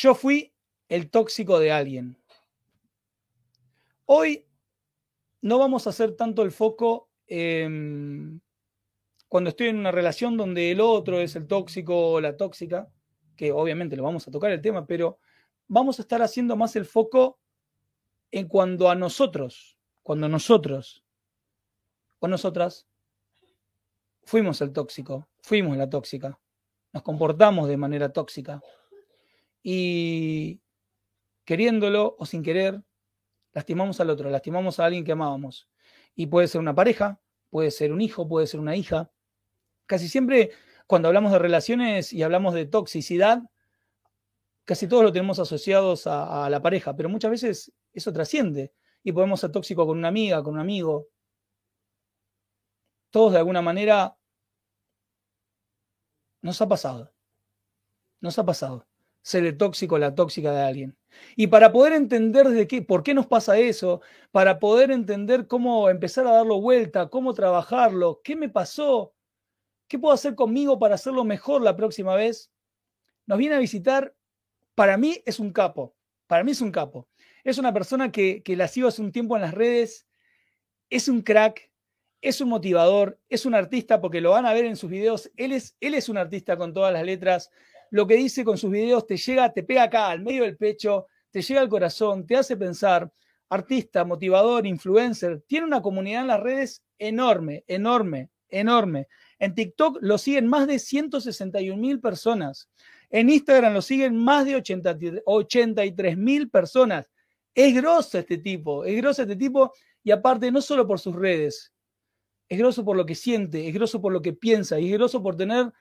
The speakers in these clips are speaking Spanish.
Yo fui el tóxico de alguien. Hoy no vamos a hacer tanto el foco cuando estoy en una relación donde el otro es el tóxico o la tóxica, que obviamente lo vamos a tocar el tema, pero vamos a estar haciendo más el foco en cuando a nosotros, cuando nosotros o nosotras fuimos el tóxico, fuimos la tóxica, nos comportamos de manera tóxica y queriéndolo o sin querer, lastimamos al otro, lastimamos a alguien que amábamos. Y puede ser una pareja, puede ser un hijo, puede ser una hija. Casi siempre cuando hablamos de relaciones y hablamos de toxicidad, casi todos lo tenemos asociados a, la pareja, pero muchas veces eso trasciende y podemos ser tóxicos con una amiga, con un amigo. Todos de alguna manera nos ha pasado. Nos ha pasado ser el tóxico o la tóxica de alguien. Y para poder entender de qué, por qué nos pasa eso, para poder entender cómo empezar a darlo vuelta, cómo trabajarlo, qué me pasó, qué puedo hacer conmigo para hacerlo mejor la próxima vez, nos viene a visitar, para mí es un capo, para mí es un capo. Es una persona que, que la sigo hace un tiempo en las redes, es un crack, es un motivador, es un artista, porque lo van a ver en sus videos, él es, él es un artista con todas las letras, lo que dice con sus videos te llega, te pega acá, al medio del pecho, te llega al corazón, te hace pensar. Artista, motivador, influencer, tiene una comunidad en las redes enorme, enorme, enorme. En TikTok lo siguen más de 161 mil personas. En Instagram lo siguen más de 83 mil personas. Es grosso este tipo, es grosso este tipo y aparte no solo por sus redes, es grosso por lo que siente, es grosso por lo que piensa y es grosso por tener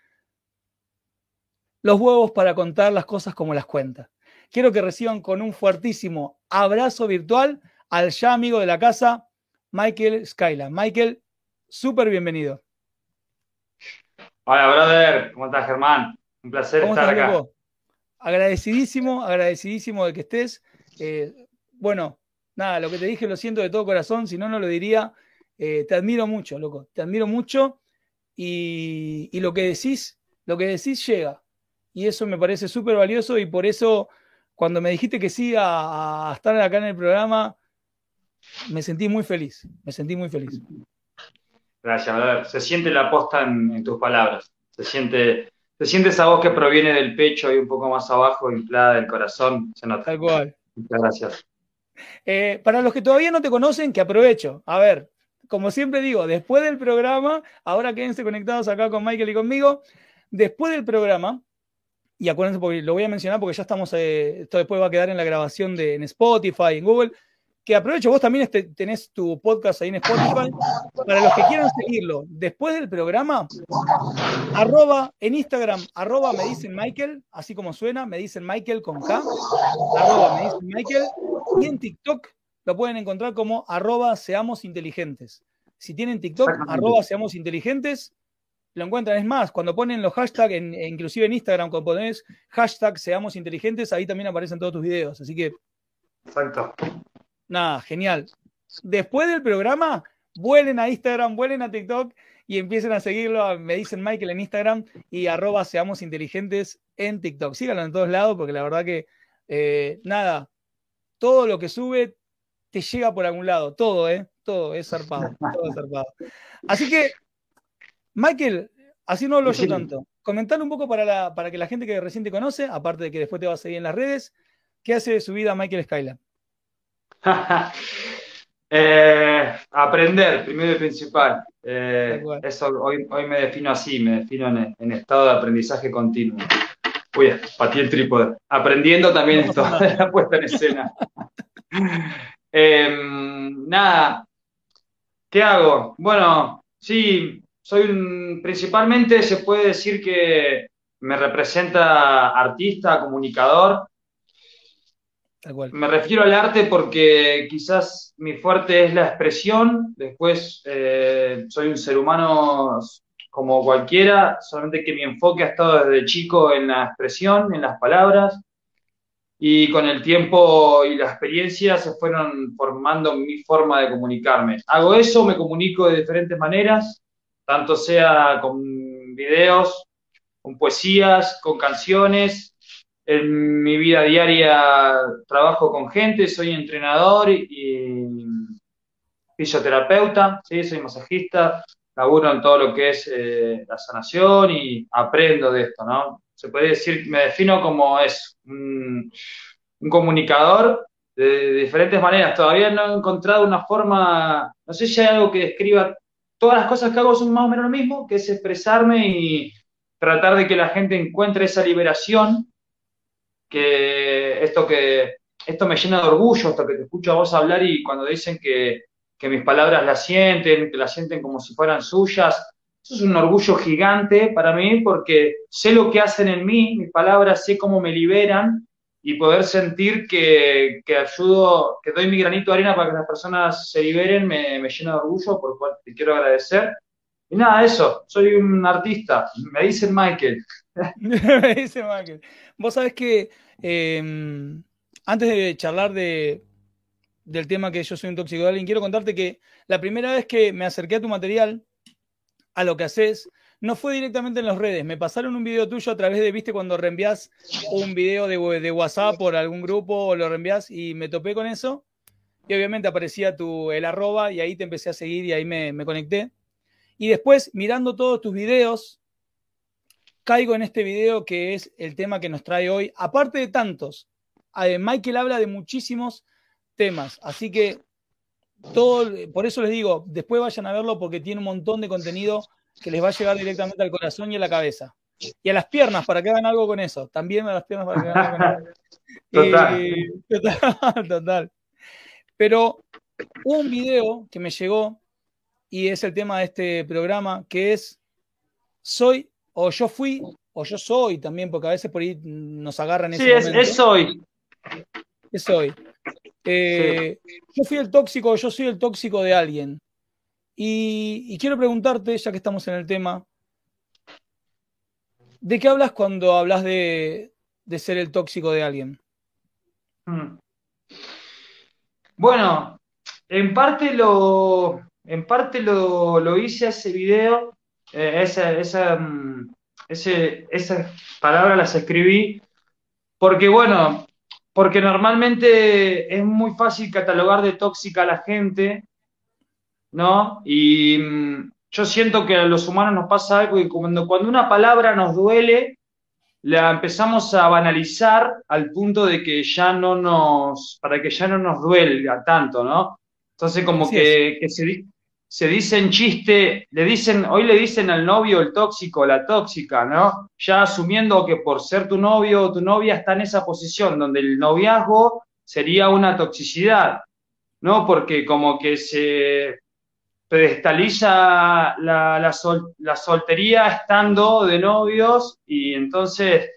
los huevos para contar las cosas como las cuenta. Quiero que reciban con un fuertísimo abrazo virtual al ya amigo de la casa, Michael Skyla. Michael, súper bienvenido. Hola, brother. ¿Cómo estás, Germán? Un placer estar acá. Agradecidísimo, agradecidísimo de que estés. Eh, bueno, nada, lo que te dije lo siento de todo corazón, si no, no lo diría. Eh, te admiro mucho, loco. Te admiro mucho y, y lo que decís, lo que decís llega y eso me parece súper valioso y por eso cuando me dijiste que sí a, estar acá en el programa, me sentí muy feliz, me sentí muy feliz. Gracias, ver, Se siente la aposta en, tus palabras, se siente, se siente esa voz que proviene del pecho y un poco más abajo, inflada del corazón, se nota. Tal cual. Muchas gracias. Eh, para los que todavía no te conocen, que aprovecho. A ver, como siempre digo, después del programa, ahora quédense conectados acá con Michael y conmigo. Después del programa, y acuérdense, porque lo voy a mencionar porque ya estamos, eh, esto después va a quedar en la grabación de, en Spotify, en Google, que aprovecho, vos también este, tenés tu podcast ahí en Spotify, para los que quieran seguirlo, después del programa, arroba en Instagram, arroba me dicen Michael, así como suena, me dicen Michael con K, arroba me dicen Michael, y en TikTok lo pueden encontrar como arroba seamos inteligentes. Si tienen TikTok, arroba seamos inteligentes, lo encuentran. Es más, cuando ponen los hashtags, inclusive en Instagram, cuando pones hashtag seamos inteligentes, ahí también aparecen todos tus videos. Así que. Exacto. Nada, genial. Después del programa, vuelen a Instagram, vuelen a TikTok y empiecen a seguirlo. Me dicen Michael en Instagram y arroba seamos inteligentes en TikTok. Síganlo en todos lados porque la verdad que, eh, nada, todo lo que sube te llega por algún lado. Todo, ¿eh? Todo es zarpado. Todo es zarpado. Así que Michael, así no hablo yo tanto. Comentar un poco para, para que la gente que recién te conoce, aparte de que después te va a seguir en las redes, ¿qué hace de su vida Michael Skylar? Eh, aprender, primero y principal. Eh, eso hoy, hoy me defino así, me defino en, estado de aprendizaje continuo. Uy, patí el trípode. Aprendiendo también esto de la puesta en escena. Em, nada, ¿qué hago? Bueno, sí, soy principalmente se puede decir que me representa artista, comunicador. Me refiero al arte porque quizás mi fuerte es la expresión, después eh, soy un ser humano como cualquiera, solamente que mi enfoque ha estado desde chico en la expresión, en las palabras, y con el tiempo y la experiencia se fueron formando mi forma de comunicarme. Hago eso, me comunico de diferentes maneras, tanto sea con videos, con poesías, con canciones. En mi vida diaria trabajo con gente, soy entrenador y fisioterapeuta, ¿sí? soy masajista, laburo en todo lo que es eh, la sanación y aprendo de esto, ¿no? Se puede decir, me defino como es un, comunicador de, diferentes maneras. Todavía no he encontrado una forma, no sé si hay algo que describa, todas las cosas que hago son más o menos lo mismo, que es expresarme y tratar de que la gente encuentre esa liberación, que esto que esto me llena de orgullo, esto que te escucho a vos hablar y cuando dicen que que mis palabras las sienten, que las sienten como si fueran suyas. Eso es un orgullo gigante para mí porque sé lo que hacen en mí, mis palabras, sé cómo me liberan y poder sentir que, que ayudo, que doy mi granito de arena para que las personas se liberen, me, me llena de orgullo, por lo cual te quiero agradecer. Y nada, eso, soy un artista, me dicen Michael. me dice Michael. Vos sabés que em, antes de charlar de, del tema que yo soy un tóxico de alguien, quiero contarte que la primera vez que me acerqué a tu material, a lo que haces, no fue directamente en las redes. Me pasaron un video tuyo a través de, viste, cuando reenvías un video de, de, WhatsApp por algún grupo o lo reenvías y me topé con eso. Y obviamente aparecía tu, el arroba y ahí te empecé a seguir y ahí me, conecté. Y después, mirando todos tus videos, caigo en este video que es el tema que nos trae hoy. Aparte de tantos, eh, Michael habla de muchísimos temas. Así que todo, por eso les digo, después vayan a verlo porque tiene un montón de contenido que les va a llegar directamente al corazón y a la cabeza. Y a las piernas para que hagan algo con eso. También a las piernas para que hagan algo con eso. Total. Eh, total, total. Pero hubo un video que me llegó y es el tema de este programa que es soy o yo fui o yo soy también, porque a veces por ahí nos agarran ese Sí, es, es soy. Es soy. Eh, yo fui el tóxico, yo soy el tóxico de alguien. Y, quiero preguntarte, ya que estamos en el tema, ¿de qué hablas cuando hablas de, ser el tóxico de alguien? Hmm. Bueno, en parte lo, en parte lo, hice ese video, eh, esa, esa, mm, esas palabras las escribí, porque bueno, porque normalmente es muy fácil catalogar de tóxica a la gente, ¿no? Y mm, yo siento que a los humanos nos pasa algo que cuando, cuando una palabra nos duele, la empezamos a banalizar al punto de que ya no nos, para que ya no nos duelga tanto, ¿no? Entonces como que, que, se, se dicen chiste, le dicen, hoy le dicen al novio el tóxico, la tóxica, ¿no? Ya asumiendo que por ser tu novio o tu novia está en esa posición donde el noviazgo sería una toxicidad, ¿no? Porque como que se pedestaliza la, la, la soltería estando de novios y entonces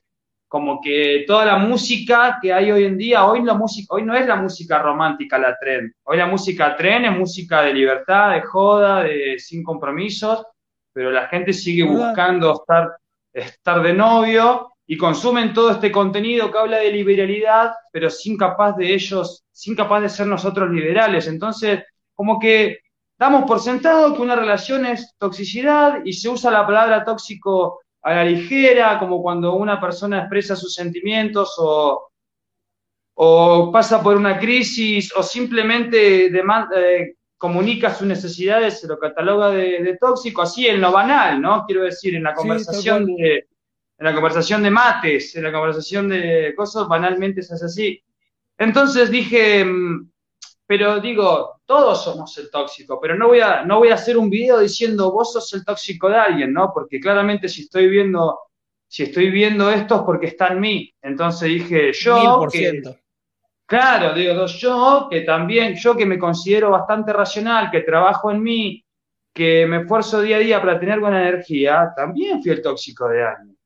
como que toda la música que hay hoy en día, hoy, la música, hoy no es la música romántica la tren, hoy la música tren es música de libertad, de joda, de sin compromisos, pero la gente sigue buscando estar, estar de novio y consumen todo este contenido que habla de liberalidad, pero sin capaz de ellos, sin capaz de ser nosotros liberales. Entonces, como que damos por sentado que una relación es toxicidad y se usa la palabra tóxico a la ligera, como cuando una persona expresa sus sentimientos o, o pasa por una crisis o simplemente eh, comunica sus necesidades, se lo cataloga de, tóxico, así en lo banal, ¿no? Quiero decir, en la conversación de en la conversación de mates, en la conversación de cosas, banalmente se hace así. Entonces dije, mm, pero digo, todos somos el tóxico, pero no voy, a, no voy a hacer un video diciendo vos sos el tóxico de alguien, ¿no? Porque claramente si estoy viendo, si estoy viendo esto es porque está en mí. Entonces dije, yo, que, claro, digo, yo que también, yo que me considero bastante racional, que trabajo en mí, que me esfuerzo día a día para tener buena energía, también fui el tóxico de alguien.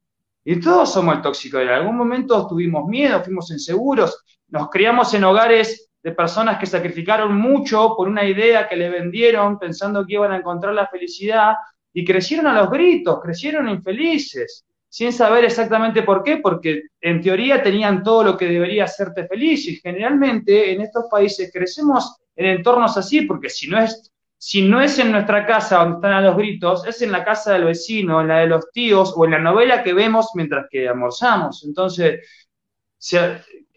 Y todos somos el tóxico. En algún momento tuvimos miedo, fuimos inseguros, nos criamos en hogares de personas que sacrificaron mucho por una idea que le vendieron pensando que iban a encontrar la felicidad y crecieron a los gritos, crecieron infelices, sin saber exactamente por qué, porque en teoría tenían todo lo que debería hacerte feliz y generalmente en estos países crecemos en entornos así, porque si no es si no es en nuestra casa donde están a los gritos, es en la casa del vecino, en la de los tíos o en la novela que vemos mientras que almorzamos. Entonces,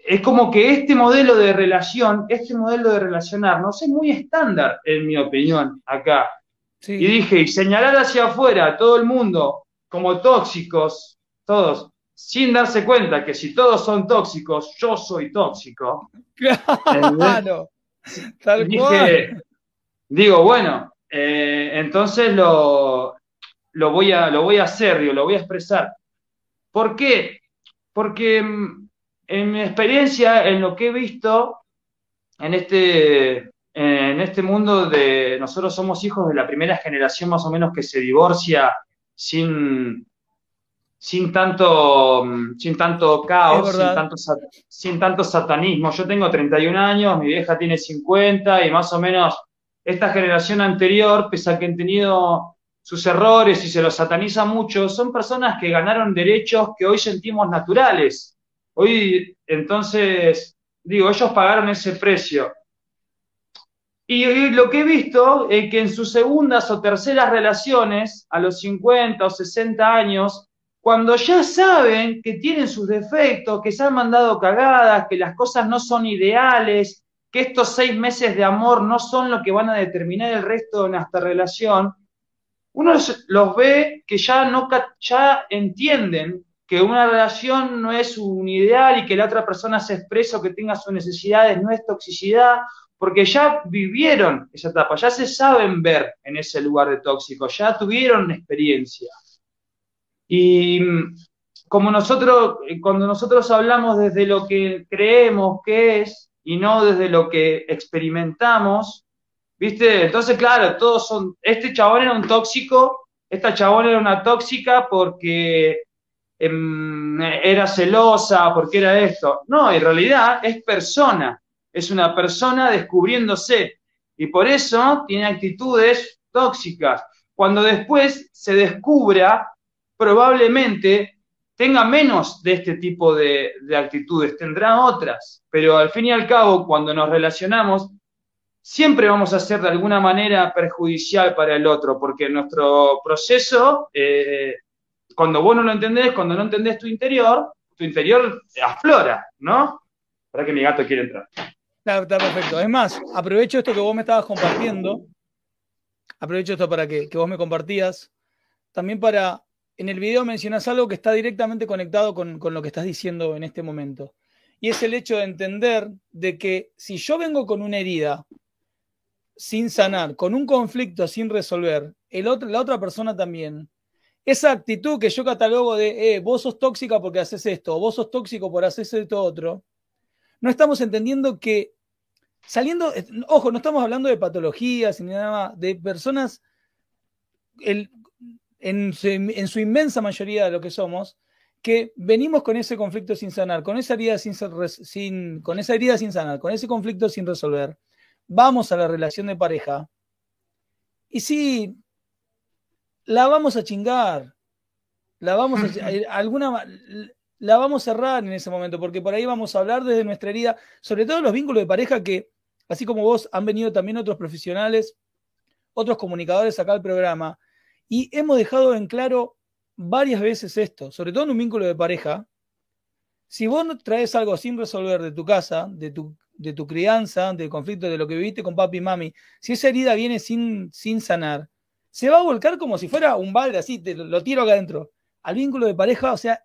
es como que este modelo de relación, este modelo de relacionarnos es muy estándar, en mi opinión, acá. Y dije, y señalar hacia afuera a todo el mundo como tóxicos, todos, sin darse cuenta que si todos son tóxicos, yo soy tóxico. Claro, tal cual digo, bueno, eh, entonces lo, lo, voy a, lo voy a hacer, digo, lo voy a expresar. ¿Por qué? Porque mm, en mi experiencia, en lo que he visto en este, en este mundo de nosotros somos hijos de la primera generación más o menos que se divorcia sin, sin tanto, sin tanto caos, sin tanto, sin tanto satanismo. Yo tengo 31 años, mi vieja tiene 50 y más o menos esta generación anterior, pese a que han tenido sus errores y se los sataniza mucho, son personas que ganaron derechos que hoy sentimos naturales. Hoy, entonces, digo, ellos pagaron ese precio. Y, lo que he visto es que en sus segundas o terceras relaciones, a los 50 o 60 años, cuando ya saben que tienen sus defectos, que se han mandado cagadas, que las cosas no son ideales, que estos seis meses de amor no son lo que van a determinar el resto de nuestra relación, uno los ve que ya, no, ya entienden que una relación no es un ideal y que la otra persona se expresa o que tenga sus necesidades, no es toxicidad, porque ya vivieron esa etapa, ya se saben ver en ese lugar de tóxico, ya tuvieron experiencia. Y como nosotros, cuando nosotros hablamos desde lo que creemos que es, y no desde lo que experimentamos, ¿viste? Entonces, claro, todos son, este chabón era un tóxico, esta chabón era una tóxica porque era celosa, porque era esto. No, en realidad es persona, es una persona descubriéndose y por eso tiene actitudes tóxicas. Cuando después se descubra, probablemente tenga menos de este tipo de, actitudes, tendrá otras, pero al fin y al cabo, cuando nos relacionamos, siempre vamos a ser de alguna manera perjudicial para el otro, porque nuestro proceso, eh, cuando vos no lo entendés, cuando no entendés tu interior, tu interior aflora, ¿no? Para que mi gato quiere entrar. Está, perfecto. Es más, aprovecho esto que vos me estabas compartiendo, aprovecho esto para que, vos me compartías, también para en el video mencionas algo que está directamente conectado con, lo que estás diciendo en este momento. Y es el hecho de entender de que si yo vengo con una herida sin sanar, con un conflicto sin resolver, el otro, la otra persona también, esa actitud que yo catalogo de, eh, vos sos tóxica porque haces esto, vos sos tóxico por hacer esto otro, no estamos entendiendo que saliendo, ojo, no estamos hablando de patologías ni nada más, de personas, el, en su, inmensa mayoría de lo que somos, que venimos con ese conflicto sin sanar, con esa herida sin, sin, con esa herida sin sanar, con ese conflicto sin resolver. Vamos a la relación de pareja y sí, la vamos a chingar, la vamos a, alguna, la vamos a cerrar en ese momento, porque por ahí vamos a hablar desde nuestra herida, sobre todo los vínculos de pareja que, así como vos, han venido también otros profesionales, otros comunicadores acá al programa, y hemos dejado en claro varias veces esto, sobre todo en un vínculo de pareja. Si vos traes algo sin resolver de tu casa, de tu, de tu crianza, del conflicto, de lo que viviste con papi y mami, si esa herida viene sin, sin sanar, se va a volcar como si fuera un balde así, te lo tiro acá adentro. Al vínculo de pareja, o sea,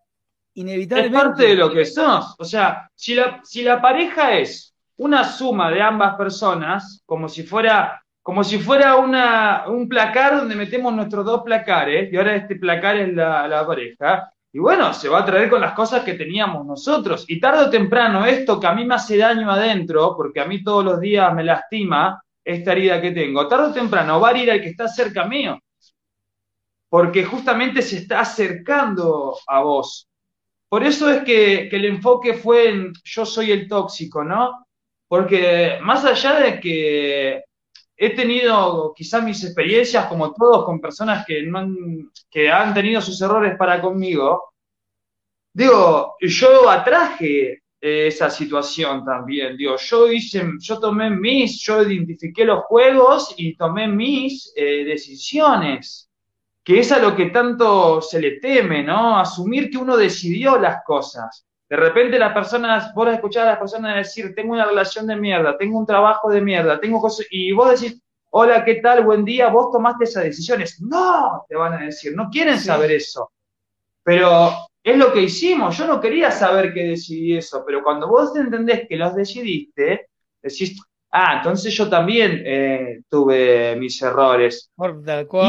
inevitablemente. Es parte de lo que sos. O sea, si la, si la pareja es una suma de ambas personas, como si fuera como si fuera una, un placar donde metemos nuestros dos placares, y ahora este placar es la, la, pareja, y bueno, se va a traer con las cosas que teníamos nosotros. Y tarde o temprano, esto que a mí me hace daño adentro, porque a mí todos los días me lastima esta herida que tengo, tarde o temprano va a ir al que está cerca mío, porque justamente se está acercando a vos. por eso es que, el enfoque fue en yo soy el tóxico, ¿no? Porque más allá de que he tenido quizás mis experiencias, como todos, con personas han, que han tenido sus errores para conmigo, digo, yo atraje esa situación también. Digo, yo hice, yo tomé mis, yo identifiqué los juegos y tomé mis eh, decisiones, que es a lo que tanto se le teme, ¿no? Asumir que uno decidió las cosas. De repente las personas, vos escuchás a las personas decir, tengo una relación de mierda, tengo un trabajo de mierda, tengo cosas, y vos decís, hola, ¿qué tal? Buen día, vos tomaste esas decisiones. No, te van a decir, no quieren saber eso. Pero es lo que hicimos. Yo no quería saber que decidí eso, pero cuando vos entendés que los decidiste, decís, ah, entonces yo también eh, tuve mis errores.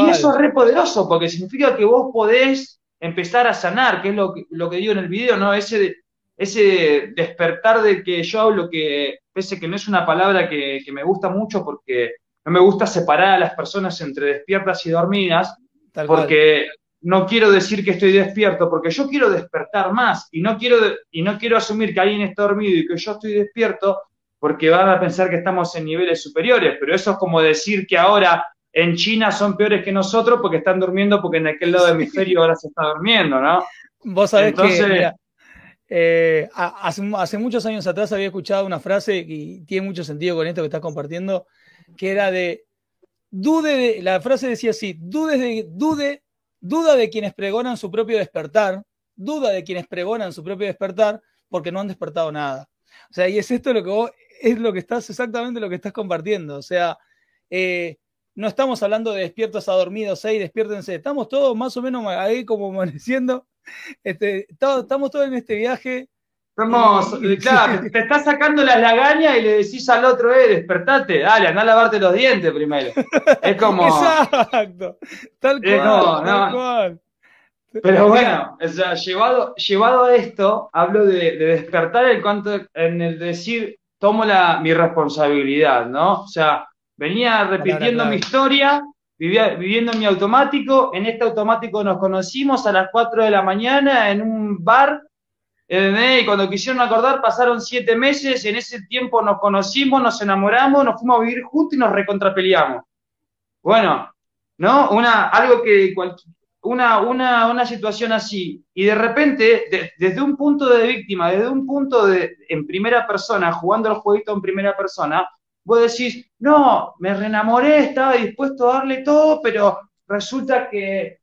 Y eso es re poderoso, porque significa que vos podés empezar a sanar, que es lo que, lo que digo en el video, ¿no? Ese, ese despertar de que yo hablo, que pese que no es una palabra que, que me gusta mucho porque no me gusta separar a las personas entre despiertas y dormidas, porque no quiero decir que estoy despierto, porque yo quiero despertar más y no quiero, y no quiero asumir que alguien está dormido y que yo estoy despierto, porque van a pensar que estamos en niveles superiores, pero eso es como decir que ahora en China son peores que nosotros porque están durmiendo porque en aquel lado del hemisferio ahora se está durmiendo, ¿no? Vos sabés que eh, hace, hace, muchos años atrás había escuchado una frase y tiene mucho sentido con esto que estás compartiendo, que era de, dude de, la frase decía así, dude de, dude duda de quienes pregonan su propio despertar, duda de quienes pregonan su propio despertar porque no han despertado nada. O sea, y es esto lo que vos, es lo que estás, exactamente lo que estás compartiendo. O sea, eh, no estamos hablando de despiertos a dormidos, hey, despiértense, estamos todos más o menos ahí como amaneciendo, este, estamos todos en este viaje Estamos, claro, te estás sacando las lagañas y le decís al otro, eh, despertate, dale, anda a lavarte los dientes primero. Es como. Exacto. Tal cual. tal cual. Pero bueno, o sea, llevado, llevado a esto, hablo de, despertar el cuanto, en el decir, tomo la, mi responsabilidad, ¿no? O sea, venía repitiendo mi historia, vivía, viviendo en mi automático, en este automático nos conocimos a las 4 de la mañana en un bar y cuando quisieron acordar pasaron siete meses, en ese tiempo nos conocimos, nos enamoramos, nos fuimos a vivir juntos y nos recontrapeleamos. Bueno, ¿no? Una, algo que, una, una, una situación así, y de repente, desde un punto de víctima, desde un punto de, en primera persona, jugando el jueguito en primera persona, vos decís, no, me reenamoré, estaba dispuesto a darle todo, pero resulta que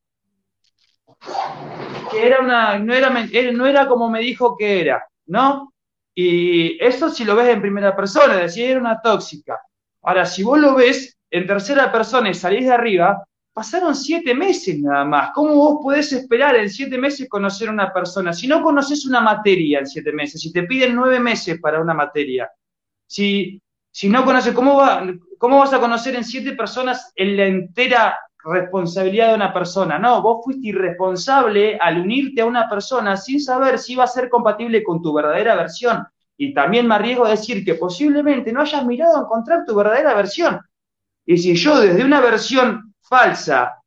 que era una, no era, no era como me dijo que era, ¿no? Y eso si lo ves en primera persona, decir, era una tóxica. Ahora, si vos lo ves en tercera persona y salís de arriba, pasaron siete meses nada más. ¿Cómo vos podés esperar en siete meses conocer a una persona? Si no conoces una materia en siete meses, si te piden nueve meses para una materia, si, si no conoces, ¿cómo, va, ¿cómo vas a conocer en siete personas en la entera responsabilidad de una persona. No, vos fuiste irresponsable al unirte a una persona sin saber si iba a ser compatible con tu verdadera versión. Y también me arriesgo a decir que posiblemente no hayas mirado a encontrar tu verdadera versión. Y si yo desde una versión falsa,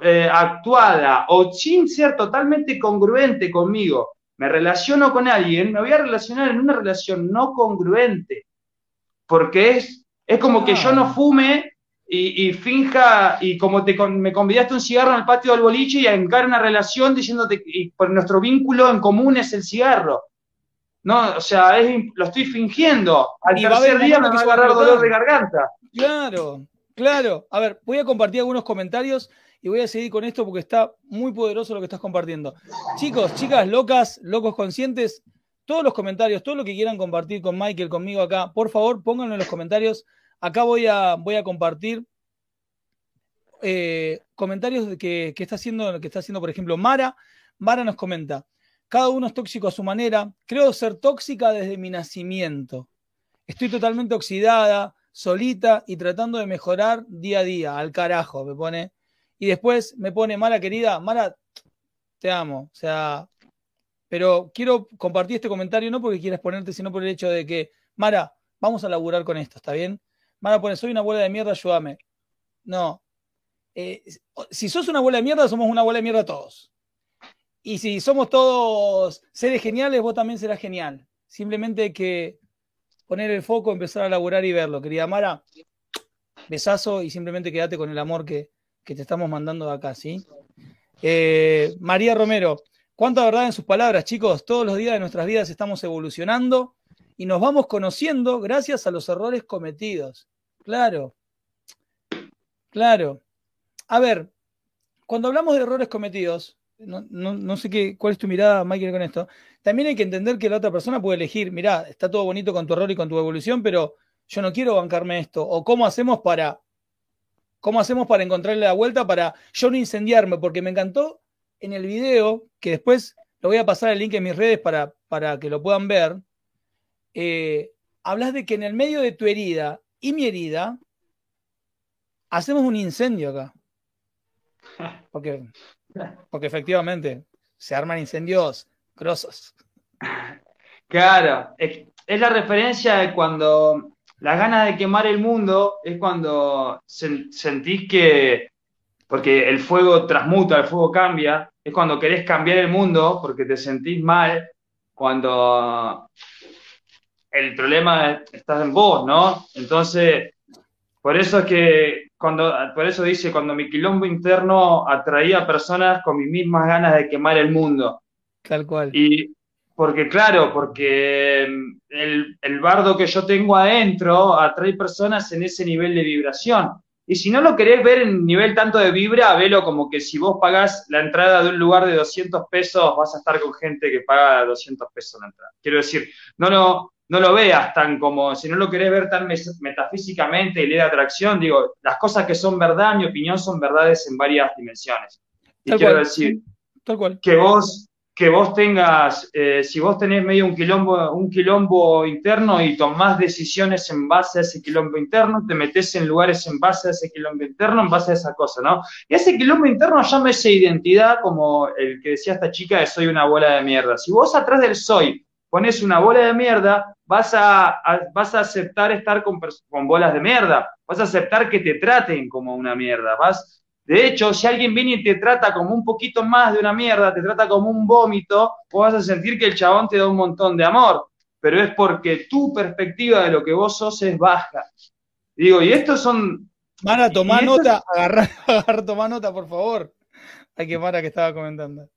eh, actuada o sin ser totalmente congruente conmigo, me relaciono con alguien, me voy a relacionar en una relación no congruente. Porque es, es como que yo no ah. fume y, finja, y como te, me convidaste un cigarro en el patio del boliche y a encar una relación diciéndote que por nuestro vínculo en común es el cigarro. No, o sea, lo estoy fingiendo. Al tercer día me va a agarrar dolor de garganta. Claro, claro. A ver, voy a compartir algunos comentarios y voy a seguir con esto porque está muy poderoso lo que estás compartiendo. Chicos, chicas, locas, locos conscientes, todos los comentarios, todo lo que quieran compartir con Michael, conmigo acá, por favor, pónganlo en los comentarios. Acá voy a, voy a compartir eh, comentarios que, que, está haciendo, que está haciendo, por ejemplo, Mara. Mara nos comenta, cada uno es tóxico a su manera. Creo ser tóxica desde mi nacimiento. Estoy totalmente oxidada, solita y tratando de mejorar día a día. Al carajo, me pone. Y después me pone, Mara querida, Mara, te amo. O sea, pero quiero compartir este comentario no porque quieras ponerte, sino por el hecho de que, Mara, vamos a laburar con esto, ¿está bien? Van a poner, soy una bola de mierda, ayúdame. No. Eh, si sos una bola de mierda, somos una bola de mierda todos. Y si somos todos seres geniales, vos también serás genial. Simplemente hay que poner el foco, empezar a laburar y verlo. Querida Mara, besazo y simplemente quédate con el amor que, te estamos mandando de acá, ¿sí? Eh, María Romero, cuánta verdad en sus palabras, chicos. Todos los días de nuestras vidas estamos evolucionando y nos vamos conociendo gracias a los errores cometidos. Claro, claro. A ver, cuando hablamos de errores cometidos, no, sé qué, cuál es tu mirada, Michael, con esto. También hay que entender que la otra persona puede elegir, mira, está todo bonito con tu error y con tu evolución, pero yo no quiero bancarme esto. O cómo hacemos para, cómo hacemos para encontrarle la vuelta para yo no incendiarme, porque me encantó en el video, que después lo voy a pasar el link en mis redes para, para que lo puedan ver. Eh, hablas de que en el medio de tu herida y mi herida, hacemos un incendio acá. Porque porque efectivamente se arman incendios grosos. Claro, es, la referencia de cuando las ganas de quemar el mundo es cuando sentís que, porque el fuego transmuta, el fuego cambia, es cuando querés cambiar el mundo porque te sentís mal, cuando el problema está en vos, ¿no? Entonces, por eso es que cuando, por eso dice, cuando mi quilombo interno atraía a personas con mis mismas ganas de quemar el mundo. Tal cual. Y porque, claro, porque mm, el, el bardo que yo tengo adentro atrae personas en ese nivel de vibración. Y si no lo querés ver en nivel tanto de vibra, velo como que si vos pagás la entrada de un lugar de 200 pesos, vas a estar con gente que paga 200 pesos la entrada. Quiero decir, no, no, no lo veas tan como, si no lo querés ver tan metafísicamente y ley de atracción, digo, las cosas que son verdad, en mi opinión, son verdades en varias dimensiones. Y quiero decir, que vos que vos tengas, eh, si vos tenés medio un quilombo, un quilombo interno y tomás decisiones en base a ese quilombo interno, te metes en lugares en base a ese quilombo interno, en base a esa cosa, ¿no? Y ese quilombo interno esa identidad como el que decía esta chica de soy una bola de mierda. Si vos atrás del soy pones una bola de mierda, vas a, vas a aceptar estar con, con, bolas de mierda, vas a aceptar que te traten como una mierda, vas... De hecho, si alguien viene y te trata como un poquito más de una mierda, te trata como un vómito, vos vas a sentir que el chabón te da un montón de amor, pero es porque tu perspectiva de lo que vos sos es baja. Digo, y estos son... Mara, toma nota, agarrar, agarrar, toma nota, por favor. Hay que Mara que estaba comentando.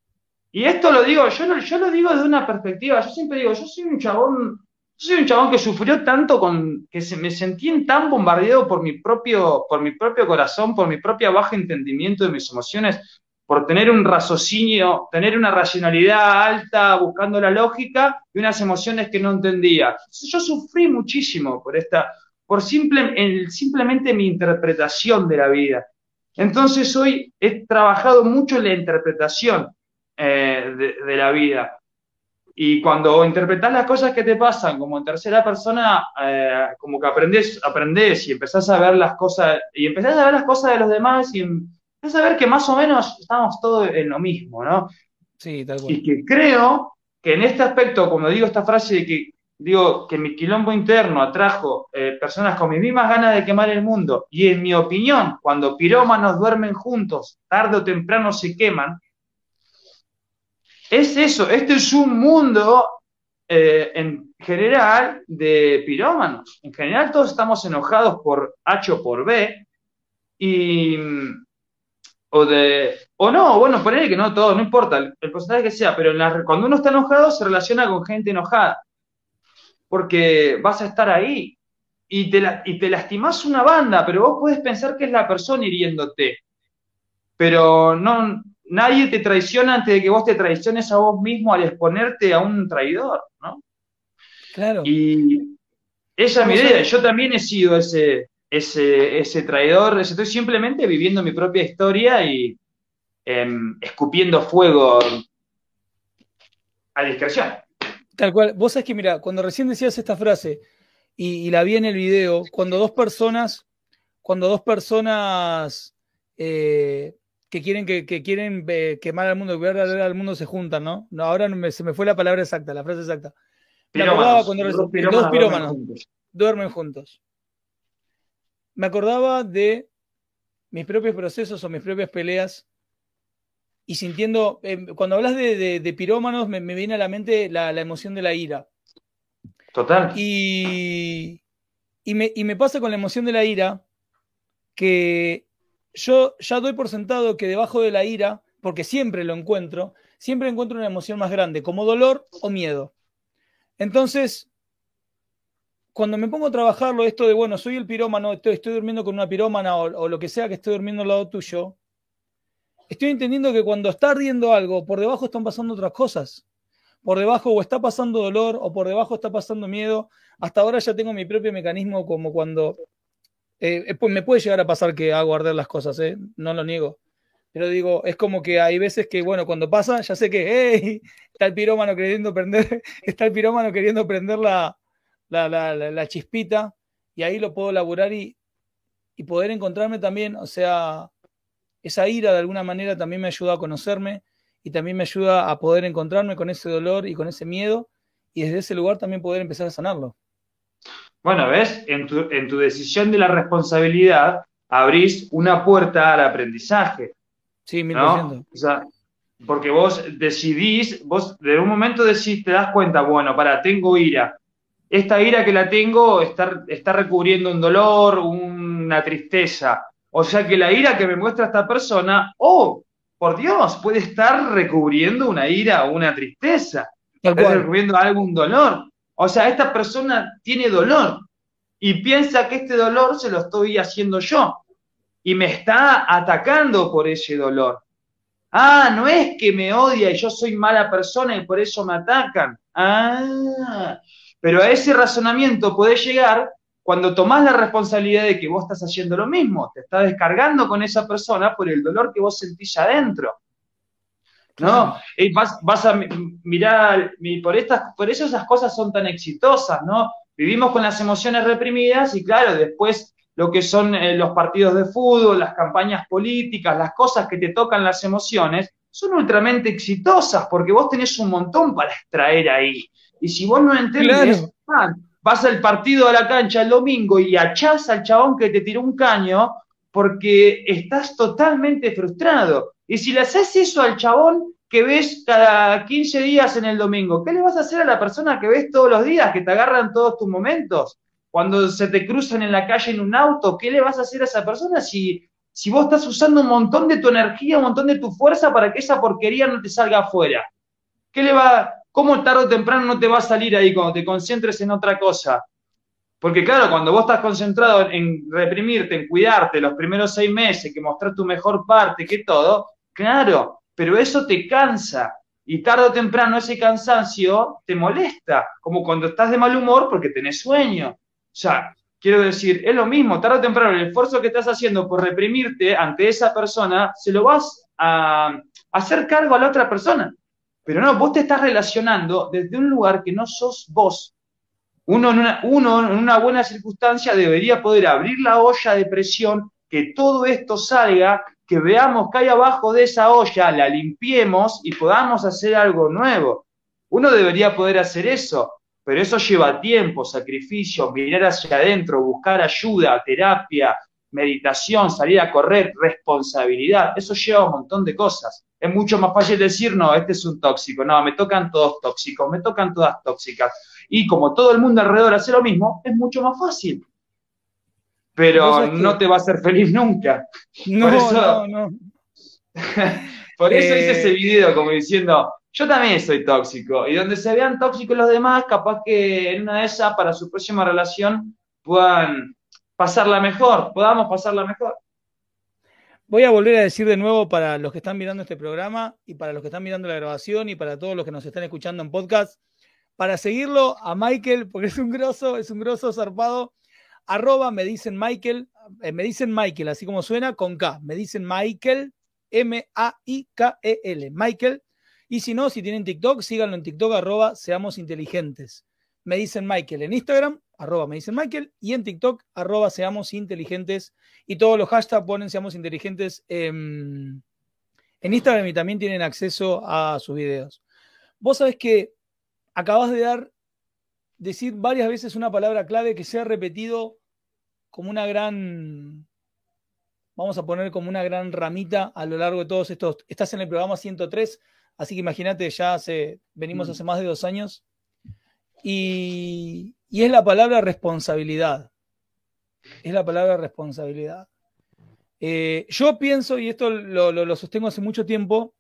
Y esto lo digo, yo, no, lo digo desde una perspectiva, yo siempre digo, yo soy un chabón, yo soy un chabón que sufrió tanto con, que se, me sentí tan bombardeado por mi propio, por mi propio corazón, por mi propio bajo entendimiento de mis emociones, por tener un raciocinio, tener una racionalidad alta, buscando la lógica y unas emociones que no entendía. Yo sufrí muchísimo por esta, por simple, simplemente mi interpretación de la vida. Entonces hoy he trabajado mucho en la interpretación eh, de, la vida. Y cuando interpretas las cosas que te pasan como en tercera persona, eh, como que aprendes, aprendes y empezás a ver las cosas, y empezás a ver las cosas de los demás y empezás a ver que más o menos estamos todos en lo mismo, ¿no? Sí, tal cual. Y que creo que en este aspecto, como digo esta frase de que digo que mi quilombo interno atrajo eh, personas con mis mismas ganas de quemar el mundo, y en mi opinión, cuando pirómanos duermen juntos, tarde o temprano se queman, es eso, este es un mundo eh, en general de pirómanos. En general todos estamos enojados por H o por B y o de o no, bueno, ponerle que no todo, no importa el, porcentaje que sea, pero cuando uno está enojado se relaciona con gente enojada. Porque vas a estar ahí y te, y te lastimas una banda, pero vos puedes pensar que es la persona hiriéndote. Pero no, nadie te traiciona antes de que vos te traiciones a vos mismo al exponerte a un traidor, ¿no? Claro. Y esa es mi idea. Yo también he sido ese, ese, ese traidor. Estoy simplemente viviendo mi propia historia y em, escupiendo fuego a discreción. Tal cual. Vos sabés que, mira, cuando recién decías esta frase y, la vi en el video, cuando dos personas, cuando dos personas eh, que quieren, que, quieren eh, quemar al mundo, que al mundo se juntan, ¿no? no ahora se me fue la palabra exacta, la frase exacta. Me acordaba cuando dos pirómanos, duermen juntos. Me acordaba de mis propios procesos o mis propias peleas y sintiendo, em, cuando hablas de, pirómanos, me, viene a la mente la, emoción de la ira. Total. Y, y, me, y me pasa con la emoción de la ira que yo ya doy por sentado que debajo de la ira, porque siempre lo encuentro, siempre encuentro una emoción más grande, como dolor o miedo. Entonces, cuando me pongo a trabajarlo, esto de, bueno, soy el pirómano, estoy, durmiendo con una pirómana o, lo que sea que estoy durmiendo al lado tuyo, estoy entendiendo que cuando está ardiendo algo, por debajo están pasando otras cosas. Por debajo o está pasando dolor o por debajo está pasando miedo. Hasta ahora ya tengo mi propio mecanismo como cuando... Eh, pues me puede llegar a pasar que hago arder las cosas, ¿eh? no lo niego. Pero digo, es como que hay veces que, bueno, cuando pasa, ya sé que, hey, está el pirómano queriendo prender, está el pirómano queriendo prender la, chispita, y ahí lo puedo elaborar y, y poder encontrarme también, o sea, esa ira de alguna manera también me ayuda a conocerme y también me ayuda a poder encontrarme con ese dolor y con ese miedo y desde ese lugar también poder empezar a sanarlo. Bueno, ves, en tu, en tu decisión de la responsabilidad abrís una puerta al aprendizaje. Sí, mil ¿no? O sea, porque vos decidís, vos de un momento decís, te das cuenta, bueno, para, tengo ira. Esta ira que la tengo está, está recubriendo un dolor, una tristeza. O sea que la ira que me muestra esta persona, oh, por Dios, puede estar recubriendo una ira o una tristeza, está recubriendo algún dolor. O sea, esta persona tiene dolor y piensa que este dolor se lo estoy haciendo yo y me está atacando por ese dolor. Ah, no es que me odia y yo soy mala persona y por eso me atacan. Ah, pero a ese razonamiento puede llegar cuando tomás la responsabilidad de que vos estás haciendo lo mismo, te estás descargando con esa persona por el dolor que vos sentís adentro. ¿No? Y vas, vas a mirar, por, estas, por eso esas cosas son tan exitosas, ¿no? Vivimos con las emociones reprimidas y claro, después lo que son eh, los partidos de fútbol, las campañas políticas, las cosas que te tocan las emociones, son ultramente exitosas porque vos tenés un montón para extraer ahí. Y si vos no entendés, ah, vas al partido a la cancha el domingo y achás al chabón que te tiró un caño porque estás totalmente frustrado. Y si le haces eso al chabón que ves cada 15 días en el domingo, ¿qué le vas a hacer a la persona que ves todos los días, que te agarran todos tus momentos? Cuando se te cruzan en la calle en un auto, ¿qué le vas a hacer a esa persona si, si vos estás usando un montón de tu energía, un montón de tu fuerza para que esa porquería no te salga afuera? ¿Qué le va, ¿Cómo tarde o temprano no te va a salir ahí cuando te concentres en otra cosa? Porque claro, cuando vos estás concentrado en reprimirte, en cuidarte los primeros seis meses, que mostrar tu mejor parte, que todo, claro, pero eso te cansa. Y tarde o temprano ese cansancio te molesta, como cuando estás de mal humor porque tenés sueño. O sea, quiero decir, es lo mismo, tarde o temprano el esfuerzo que estás haciendo por reprimirte ante esa persona, se lo vas a hacer cargo a la otra persona. Pero no, vos te estás relacionando desde un lugar que no sos vos. Uno en una, uno en una buena circunstancia debería poder abrir la olla de presión, que todo esto salga, que veamos que hay abajo de esa olla, la limpiemos y podamos hacer algo nuevo. Uno debería poder hacer eso, pero eso lleva tiempo, sacrificio, mirar hacia adentro, buscar ayuda, terapia, meditación, salir a correr, responsabilidad. Eso lleva un montón de cosas es mucho más fácil decir, no, este es un tóxico, no, me tocan todos tóxicos, me tocan todas tóxicas. Y como todo el mundo alrededor hace lo mismo, es mucho más fácil. Pero no te va a hacer feliz nunca. No, por eso, no, no. por eso hice ese eh, video como diciendo, yo también soy tóxico. Y donde se vean tóxicos los demás, capaz que en una de esas, para su próxima relación, puedan pasarla mejor, podamos pasarla mejor. Voy a volver a decir de nuevo para los que están mirando este programa y para los que están mirando la grabación y para todos los que nos están escuchando en podcast, para seguirlo a Michael, porque es un grosso, es un grosso zarpado, arroba me dicen Michael, eh, me dicen Michael, así como suena, con K, me dicen Michael, M-A-I-K-E-L, Michael, y si no, si tienen TikTok, síganlo en TikTok, arroba seamos inteligentes. Me dicen Michael en Instagram arroba me dicen Michael, y en TikTok, arroba seamos inteligentes, y todos los hashtags ponen seamos inteligentes en, Instagram y también tienen acceso a sus videos. Vos sabés que acabas de dar, decir varias veces una palabra clave que se ha repetido como una gran, vamos a poner como una gran ramita a lo largo de todos estos. Estás en el programa 103, así que imagínate, ya hace, venimos mm. hace más de dos años. Y, y es la palabra responsabilidad. Es la palabra responsabilidad. Eh, yo pienso, y esto lo, sostengo hace mucho tiempo,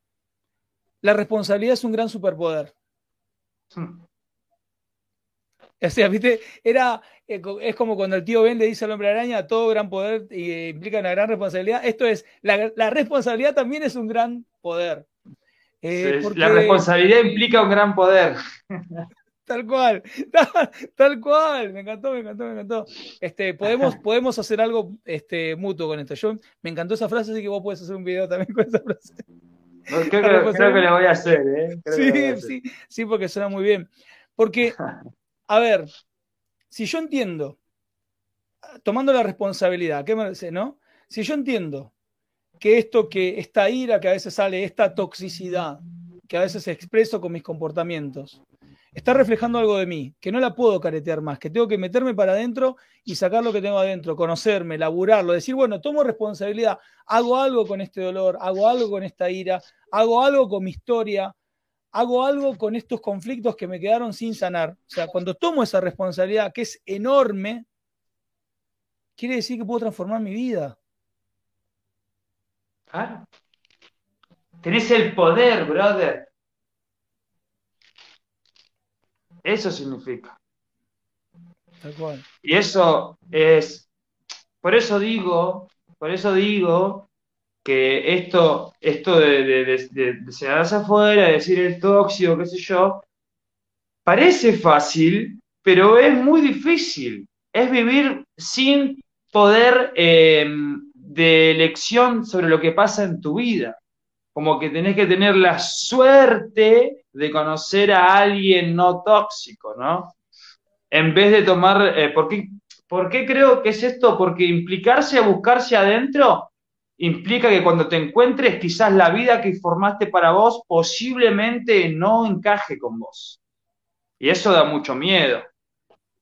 la responsabilidad es un gran superpoder. O sea, viste, era, eh, es como cuando el tío Ben le dice al hombre araña, todo gran poder eh, implica una gran responsabilidad. Esto es, la, responsabilidad también es un gran poder. La responsabilidad implica un gran poder. Tal cual, tal, cual, me encantó, me encantó, me encantó. Este, podemos, podemos hacer algo este, mutuo con esto. Yo me encantó esa frase, así que vos puedes hacer un video también con esa frase. creo, que, lo voy a hacer, ¿eh? sí, sí, sí, porque suena muy bien. Porque, a ver, si yo entiendo, tomando la responsabilidad, ¿qué me dice, no? Si yo entiendo que esto que, esta ira que a veces sale, esta toxicidad que a veces expreso con mis comportamientos, está reflejando algo de mí, que no la puedo caretear más, que tengo que meterme para adentro y sacar lo que tengo adentro, conocerme, laburarlo, decir, bueno, tomo responsabilidad, hago algo con este dolor, hago algo con esta ira, hago algo con mi historia, hago algo con estos conflictos que me quedaron sin sanar. O sea, cuando tomo esa responsabilidad, que es enorme, quiere decir que puedo transformar mi vida. Claro. Tenés el poder, brother. Eso significa. Y eso es, por eso digo, por eso digo que esto, esto de, de, de, afuera, decir el tóxico, qué sé yo, parece fácil, pero es muy difícil. Es vivir sin poder em, de elección sobre lo que pasa en tu vida. Como que tenés que tener la suerte de conocer a alguien no tóxico, ¿no? En vez de tomar, eh, ¿por, qué, creo que es esto? Porque implicarse a buscarse adentro implica que cuando te encuentres quizás la vida que formaste para vos posiblemente no encaje con vos. Y eso da mucho miedo.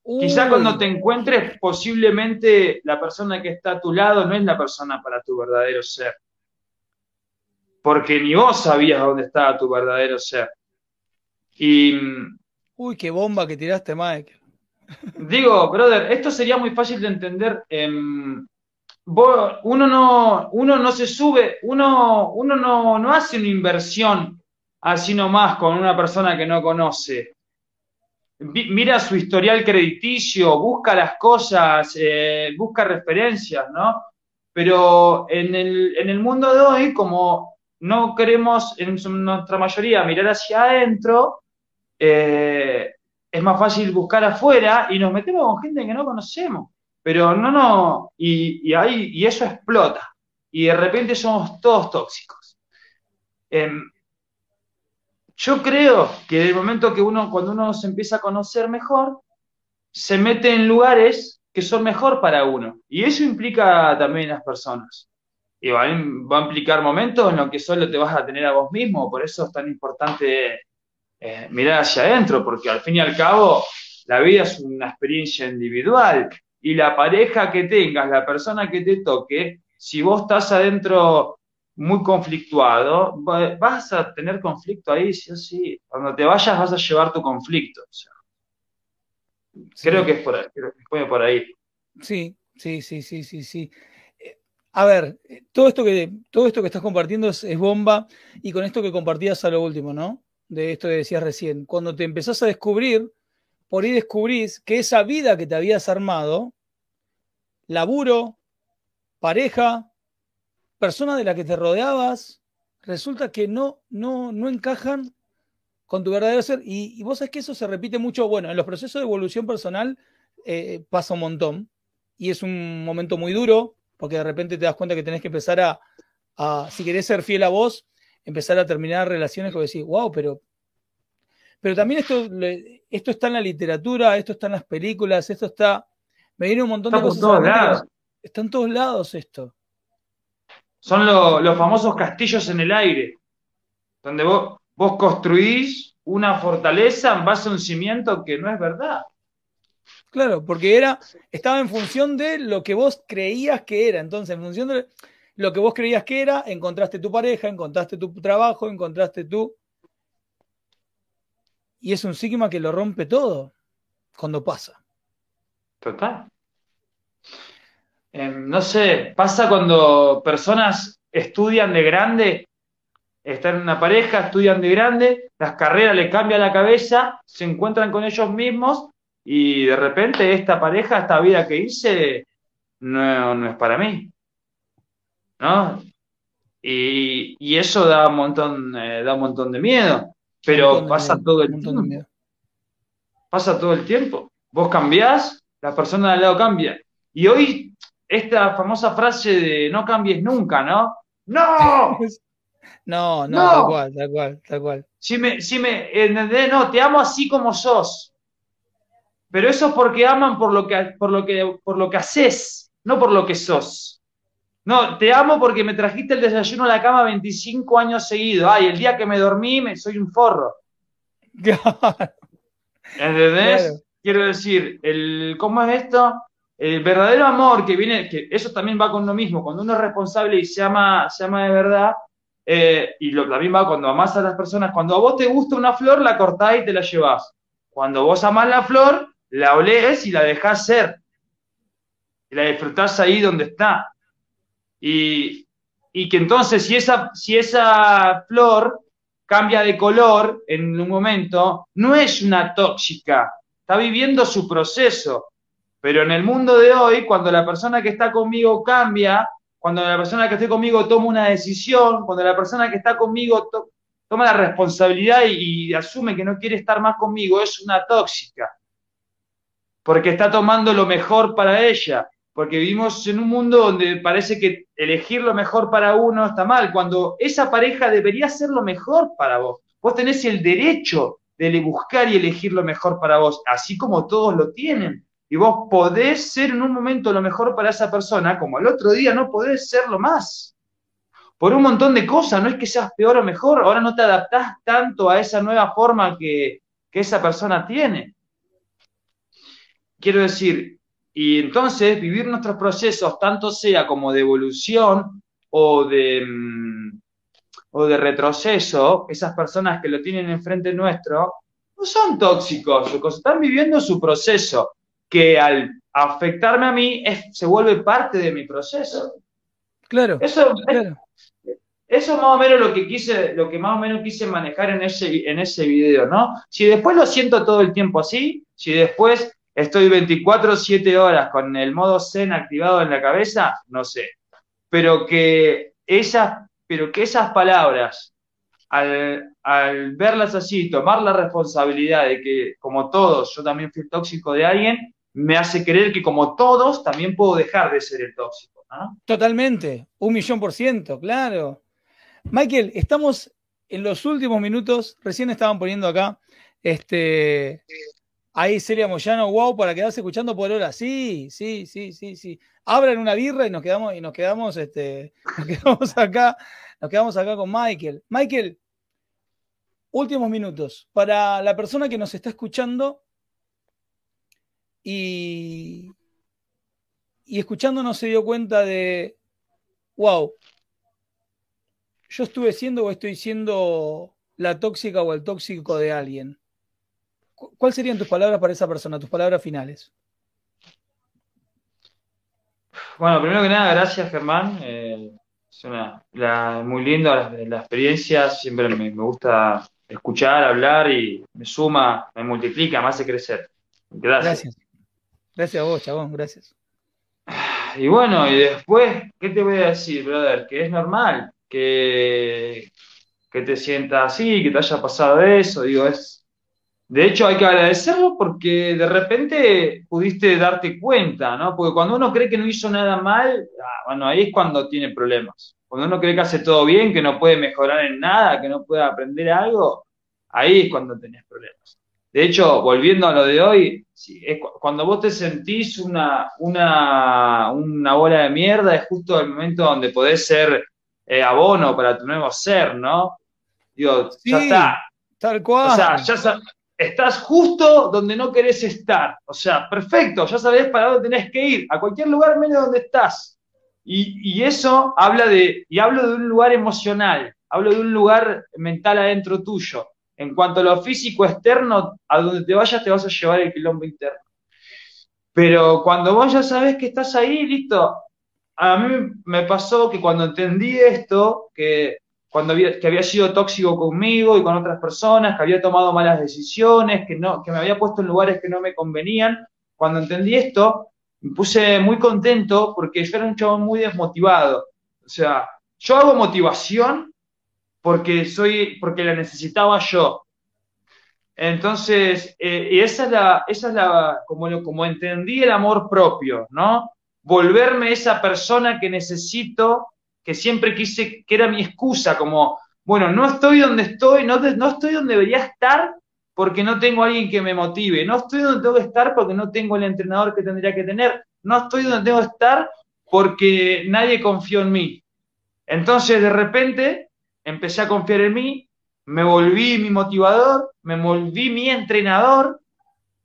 Quizás cuando te encuentres posiblemente la persona que está a tu lado no es la persona para tu verdadero ser. Porque ni vos sabías dónde estaba tu verdadero ser. Y. Uy, qué bomba que tiraste, Mike. Digo, brother, esto sería muy fácil de entender. Em, uno, no, uno no se sube, uno, uno no, no hace una inversión así nomás con una persona que no conoce. Mira su historial crediticio, busca las cosas, eh, busca referencias, ¿no? Pero en el, en el mundo de hoy, como no queremos en nuestra mayoría mirar hacia adentro, eh, es más fácil buscar afuera y nos metemos con gente que no conocemos. Pero no, no, y, ahí, y eso explota. Y de repente somos todos tóxicos. Em, yo creo que en el momento que uno, cuando uno se empieza a conocer mejor, se mete en lugares que son mejor para uno. Y eso implica también las personas. Y va, va a implicar momentos en los que solo te vas a tener a vos mismo. Por eso es tan importante eh, mirar hacia adentro, porque al fin y al cabo la vida es una experiencia individual y la pareja que tengas, la persona que te toque, si vos estás adentro muy conflictuado, vas a tener conflicto ahí, sí o sí. Cuando te vayas vas a llevar tu conflicto. Creo que es por ahí, creo que por ahí. Sí, sí, sí, sí, sí, sí. Eh, a ver, eh, todo esto que, todo esto que estás compartiendo es, es bomba y con esto que compartías a lo último, ¿no? de esto que decías recién. Cuando te empezás a descubrir, por ahí descubrís que esa vida que te habías armado, laburo, pareja, persona de la que te rodeabas, resulta que no, no, no encajan con tu verdadero ser. Y, vos sabés que eso se repite mucho, bueno, en los procesos de evolución personal eh, pasa un montón y es un momento muy duro porque de repente te das cuenta que tenés que empezar a, si querés ser fiel a vos, empezar a terminar relaciones que decís, wow, pero, pero también esto, esto está en la literatura, esto está en las películas, esto está, me viene un montón de cosas. Todos lados. Está en todos lados esto. Son los famosos castillos en el aire, donde vos, vos construís una fortaleza en base a un cimiento que no es verdad. Claro, porque era, estaba en función de lo que vos creías que era. Entonces, en función de. lo que vos creías que era, encontraste tu pareja, encontraste tu trabajo, encontraste tú. Y es un sigma que lo rompe todo cuando pasa. Total. Em, no sé, pasa cuando personas estudian de grande, están en una pareja, estudian de grande, las carreras le cambian la cabeza, se encuentran con ellos mismos y de repente esta pareja, esta vida que hice, no, no es para mí. ¿No? Y, eso da un montón, eh, da un montón de miedo, pero pasa todo el tiempo. Pasa todo el tiempo. Vos cambiás, la persona de al lado cambia. Y hoy, esta famosa frase de no cambies nunca, ¿no? ¡No! No, no, tal cual, tal cual, tal cual. Si me, si me, No, te amo así como sos. Pero eso es porque aman por lo que, por lo que, por lo que haces, no por lo que sos. No, te amo porque me trajiste el desayuno a la cama 25 años seguidos. Ay, el día que me dormí me soy un forro. ¿Entendés? Quiero decir, el, ¿cómo es esto? El verdadero amor que viene, que eso también va con lo mismo, cuando uno es responsable y se ama, se ama de verdad, eh, y lo, también va cuando amas a las personas, cuando a vos te gusta una flor, la cortás y te la llevas. Cuando vos amás la flor, la olés y la dejás ser. Y la disfrutás ahí donde está. Y, que entonces, si esa, si esa flor cambia de color en un momento, no es una tóxica, está viviendo su proceso. Pero en el mundo de hoy, cuando la persona que está conmigo cambia, cuando la persona que esté conmigo toma una decisión, cuando la persona que está conmigo toma la responsabilidad y, asume que no quiere estar más conmigo, es una tóxica. Porque está tomando lo mejor para ella. Porque vivimos en un mundo donde parece que elegir lo mejor para uno está mal, cuando esa pareja debería ser lo mejor para vos. Vos tenés el derecho de buscar y elegir lo mejor para vos, así como todos lo tienen y vos podés ser en un momento lo mejor para esa persona, como el otro día no podés serlo más. Por un montón de cosas, no es que seas peor o mejor, ahora no te adaptás tanto a esa nueva forma que, esa persona tiene. Quiero decir, y entonces vivir nuestros procesos, tanto sea como de evolución o de, mm, o de retroceso, esas personas que lo tienen enfrente nuestro, no son tóxicos, están viviendo su proceso que al afectarme a mí se vuelve parte de mi proceso. Claro. Eso, eso es más o menos lo que quise, lo que más o menos quise manejar en ese, en ese video, ¿no? Si después lo siento todo el tiempo así, si después estoy 24, 7 horas con el modo Zen activado en la cabeza, no sé. Pero que esas, pero que esas palabras, al, verlas así, tomar la responsabilidad de que, como todos, yo también fui tóxico de alguien, me hace creer que como todos también puedo dejar de ser el tóxico. Totalmente, un millón por ciento, claro. Michael, estamos en los últimos minutos, recién estaban poniendo acá, este, ahí Celia Moyano, wow, para quedarse escuchando por hora. Sí, sí, sí, sí, sí. Abran una birra y nos quedamos, y nos quedamos, este, nos quedamos acá, nos quedamos acá con Michael. Michael, últimos minutos. Para la persona que nos está escuchando, y, y escuchándonos se dio cuenta de, wow, yo estuve siendo o estoy siendo la tóxica o el tóxico de alguien. ¿Cuáles serían tus palabras para esa persona, tus palabras finales? Bueno, primero que nada, gracias Germán. Eh, es una, muy linda la, experiencia, siempre me, me, gusta escuchar, hablar y me suma, me multiplica, me hace crecer. Gracias. gracias. Gracias a vos, chabón, gracias. Y bueno, y después, ¿qué te voy a decir, brother? Que es normal que, que te sientas así, que te haya pasado eso, digo, es... De hecho, hay que agradecerlo porque de repente pudiste darte cuenta, ¿no? Porque cuando uno cree que no hizo nada mal, ah, bueno, ahí es cuando tiene problemas. Cuando uno cree que hace todo bien, que no puede mejorar en nada, que no puede aprender algo, ahí es cuando tenés problemas. De hecho, volviendo a lo de hoy, cuando vos te sentís una, una, una, bola de mierda, es justo el momento donde podés ser eh, abono para tu nuevo ser, ¿no? Digo, ya está. Tal cual. O sea, ya estás justo donde no querés estar. O sea, perfecto, ya sabés para dónde tenés que ir, a cualquier lugar menos donde estás. Y, eso habla de, y hablo de un lugar emocional, hablo de un lugar mental adentro tuyo. En cuanto a lo físico externo, a donde te vayas te vas a llevar el quilombo interno. Pero cuando vos ya sabes que estás ahí, listo. A mí me pasó que cuando entendí esto, que cuando había, que había sido tóxico conmigo y con otras personas, que había tomado malas decisiones, que, no, que me había puesto en lugares que no me convenían, cuando entendí esto, me puse muy contento porque yo era un chavo muy desmotivado. O sea, yo hago motivación porque soy, porque la necesitaba yo. Entonces, eh, y esa es la, esa es la, como, como entendí el amor propio, ¿no? Volverme esa persona que necesito, que siempre quise, que era mi excusa, como, bueno, no estoy donde estoy, no, no estoy donde debería estar porque no tengo alguien que me motive, no estoy donde tengo que estar porque no tengo el entrenador que tendría que tener, no estoy donde tengo que estar porque nadie confió en mí. Entonces, de repente, empecé a confiar en mí, me volví mi motivador, me volví mi entrenador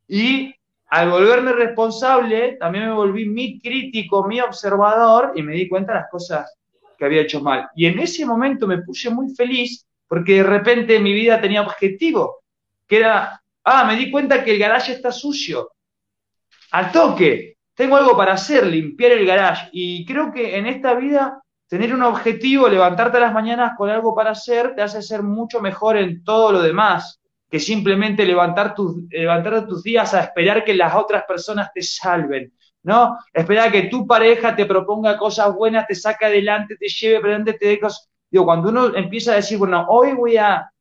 y al volverme responsable, también me volví mi crítico, mi observador y me di cuenta de las cosas que había hecho mal. Y en ese momento me puse muy feliz porque de repente mi vida tenía objetivo, que era, ah, me di cuenta que el garaje está sucio. Al toque, tengo algo para hacer, limpiar el garage. Y creo que en esta vida tener un objetivo, levantarte a las mañanas con algo para hacer, te hace ser mucho mejor en todo lo demás que simplemente levantar tus, levantar tus días a esperar que las otras personas te salven, ¿no? Esperar que tu pareja te proponga cosas buenas, te saque adelante, te lleve adelante, te dé cosas. Digo, cuando uno empieza a decir, bueno, hoy voy a,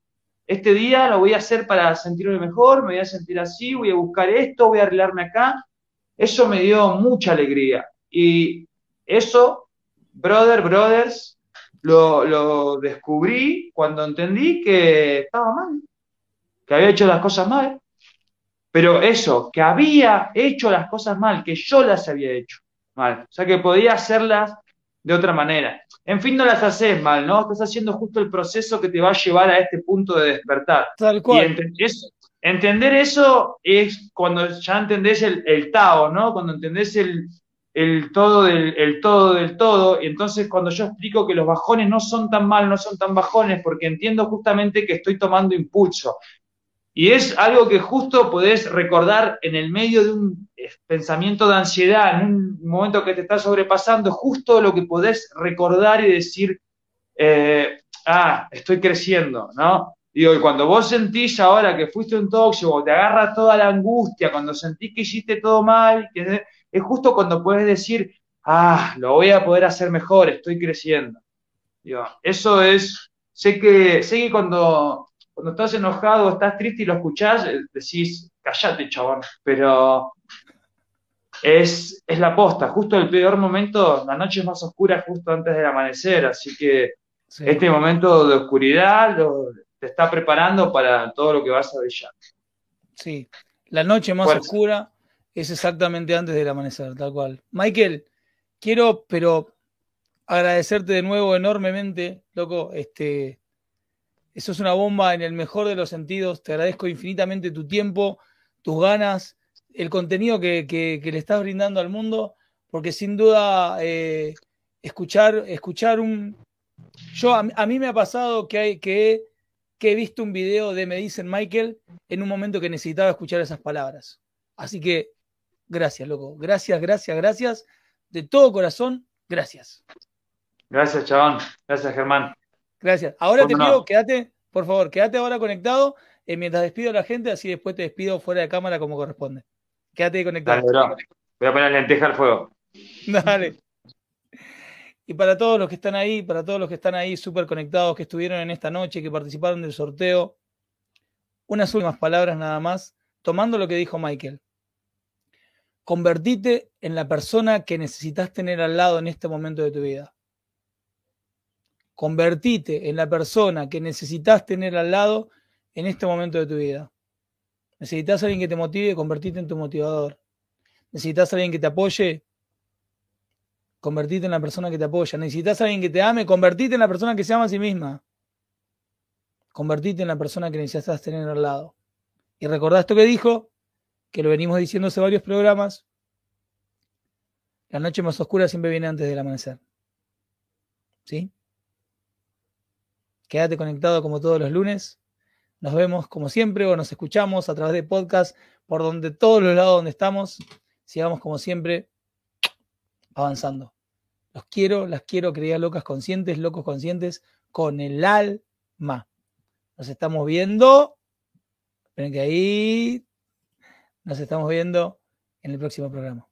este día lo voy a hacer para sentirme mejor, me voy a sentir así, voy a buscar esto, voy a arreglarme acá, eso me dio mucha alegría. Y eso Brother, Brothers, lo, descubrí cuando entendí que estaba mal, que había hecho las cosas mal. Pero eso, que había hecho las cosas mal, que yo las había hecho mal. O sea, que podía hacerlas de otra manera. En fin, no las haces mal, ¿no? Estás haciendo justo el proceso que te va a llevar a este punto de despertar. Tal cual. Y entender eso es cuando ya entendés el, el Tao, ¿no? Cuando entendés el, el todo del el todo del todo. Y entonces cuando yo explico que los bajones no son tan mal, no son tan bajones, porque entiendo justamente que estoy tomando impulso. Y es algo que justo podés recordar en el medio de un eh, pensamiento de ansiedad, en un momento que te está sobrepasando, justo lo que podés recordar y decir, eh, ah, estoy creciendo, ¿no? Digo, y cuando vos sentís ahora que fuiste un tóxico, te agarra toda la angustia, cuando sentís que hiciste todo mal, que es justo cuando puedes decir, ah, lo voy a poder hacer mejor, estoy creciendo. eso es, sé que, sé que cuando, cuando estás enojado, estás triste y lo escuchás, eh, decís, callate, chabón, pero es, es la posta, justo el peor momento, la noche es más oscura justo antes del amanecer, así que este momento de oscuridad te está preparando para todo lo que vas a brillar. Sí, la noche más oscura es exactamente antes del amanecer, tal cual. Michael, quiero, pero agradecerte de nuevo enormemente, loco. Este, eso es una bomba en el mejor de los sentidos. Te agradezco infinitamente tu tiempo, tus ganas, el contenido que, le estás brindando al mundo, porque sin duda eh, escuchar, escuchar un. Yo a, mí me ha pasado que, hay, que, que he visto un video de Me dicen Michael en un momento que necesitaba escuchar esas palabras. Así que Gracias, loco. Gracias, gracias, gracias. De todo corazón, gracias. Gracias, chabón. Gracias, Germán. Gracias. Ahora te pido, quédate, por favor, quédate ahora conectado eh, mientras despido a la gente, así después te despido fuera de cámara como corresponde. Quédate conectado. Dale, Voy a poner lenteja al fuego. Dale. Y para todos los que están ahí, para todos los que están ahí súper conectados, que estuvieron en esta noche, que participaron del sorteo, unas últimas palabras nada más, tomando lo que dijo Michael. Convertite en la persona que necesitas tener al lado en este momento de tu vida. Convertite en la persona que necesitas tener al lado en este momento de tu vida. Necesitas a alguien que te motive, convertite en tu motivador. Necesitas a alguien que te apoye, convertite en la persona que te apoya. Necesitas a alguien que te ame, convertite en la persona que se ama a sí misma. Convertite en la persona que necesitas tener al lado. Y recordá esto que dijo, que lo venimos diciendo hace varios programas, la noche más oscura siempre viene antes del amanecer. ¿Sí? Quédate conectado como todos los lunes. Nos vemos como siempre o nos escuchamos a través de podcast por donde todos los lados donde estamos. Sigamos como siempre avanzando. Los quiero, las quiero, queridas locas conscientes, locos conscientes, con el alma. Nos estamos viendo. Esperen que ahí nos estamos viendo en el próximo programa.